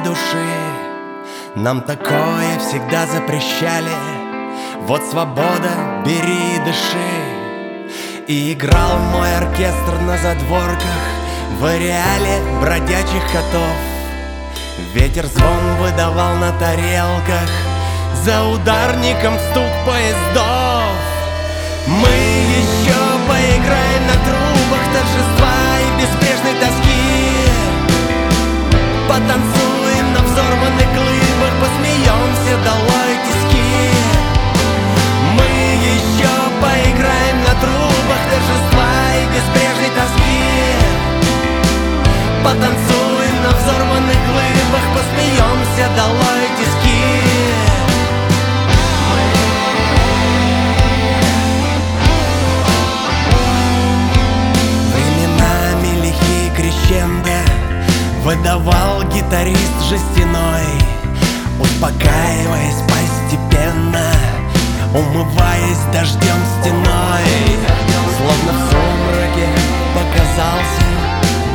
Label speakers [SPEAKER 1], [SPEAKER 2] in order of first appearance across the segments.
[SPEAKER 1] души. Нам такое всегда запрещали. Вот свобода, бери и дыши. И играл мой оркестр на задворках В ареале бродячих котов. Ветер звон выдавал на тарелках За ударником стук поездов. Мы гитарист жестяной Успокаиваясь постепенно Умываясь дождем стеной. Словно в сумраке показался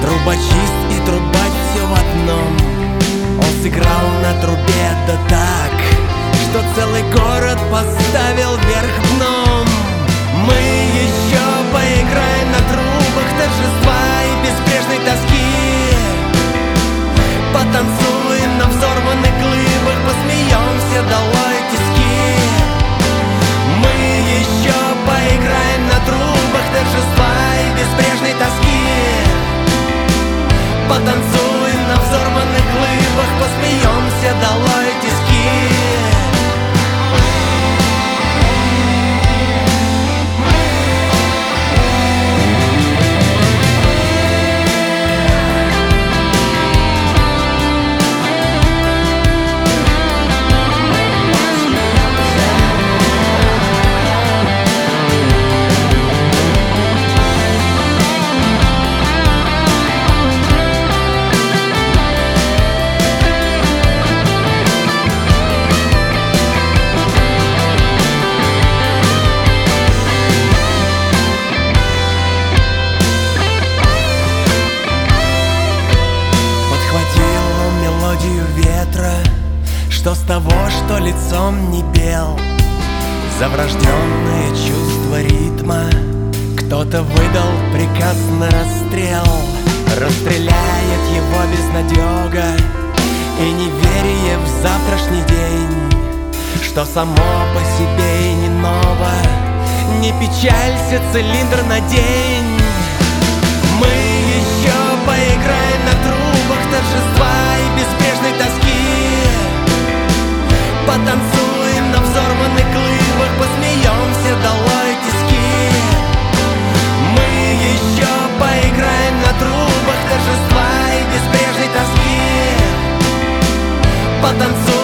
[SPEAKER 1] Трубочист и трубач все в одном. Он сыграл на трубе да так Что целый город поставил вверх дном Потанцуем на взорванных глыбах, посмеемся долой тиски мелодию ветра Что с того, что лицом не бел За врожденное чувство ритма Кто-то выдал приказ на расстрел. Расстреляет его безнадега И неверие в завтрашний день. Что само по себе и не ново Не печалься, цилиндр надень потанцуй.